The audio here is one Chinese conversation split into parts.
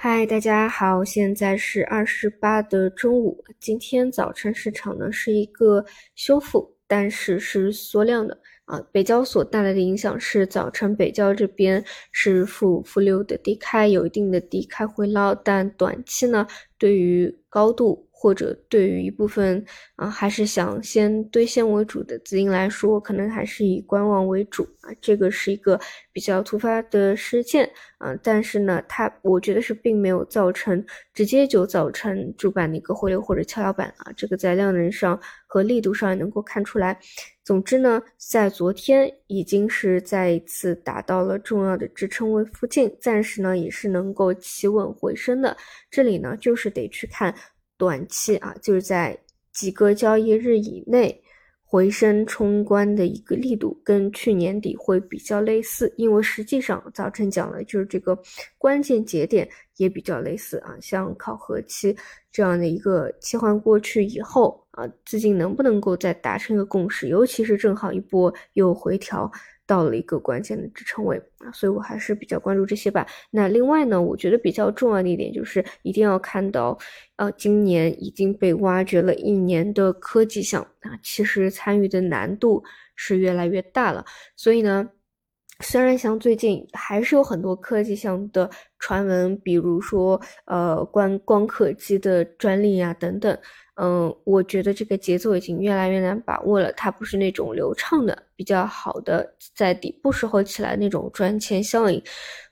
嗨，大家好，现在是二十八的中午。今天早晨市场呢是一个修复，但是是缩量的啊。北交所带来的影响是早晨北交这边是负负六的低开，有一定的低开回捞，但短期呢对于高度。或者对于一部分啊，还是想先兑现为主的资金来说，可能还是以观望为主啊。这个是一个比较突发的事件啊，但是呢，它我觉得是并没有造成直接就造成主板的一个回流或者跷跷板啊。这个在量能上和力度上也能够看出来。总之呢，在昨天已经是再一次达到了重要的支撑位附近，暂时呢也是能够企稳回升的。这里呢就是得去看。短期啊，就是在几个交易日以内回升冲关的一个力度，跟去年底会比较类似。因为实际上早晨讲了，就是这个关键节点也比较类似啊，像考核期这样的一个切换过去以后啊，资金能不能够再达成一个共识，尤其是正好一波又回调。到了一个关键的支撑位啊，所以我还是比较关注这些吧。那另外呢，我觉得比较重要的一点就是一定要看到，呃，今年已经被挖掘了一年的科技项啊，其实参与的难度是越来越大了。所以呢，虽然像最近还是有很多科技项的传闻，比如说呃，光光刻机的专利啊等等。嗯，我觉得这个节奏已经越来越难把握了。它不是那种流畅的、比较好的在底部时候起来那种赚钱效应。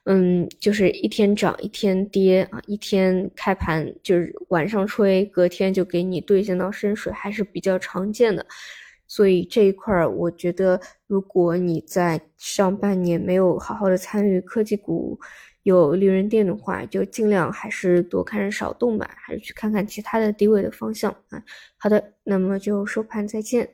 嗯，就是一天涨一天跌啊，一天开盘就是晚上吹，隔天就给你兑现到深水，还是比较常见的。所以这一块儿，我觉得如果你在上半年没有好好的参与科技股，有利润店的话，就尽量还是多看少动吧，还是去看看其他的低位的方向啊。好的，那么就收盘再见。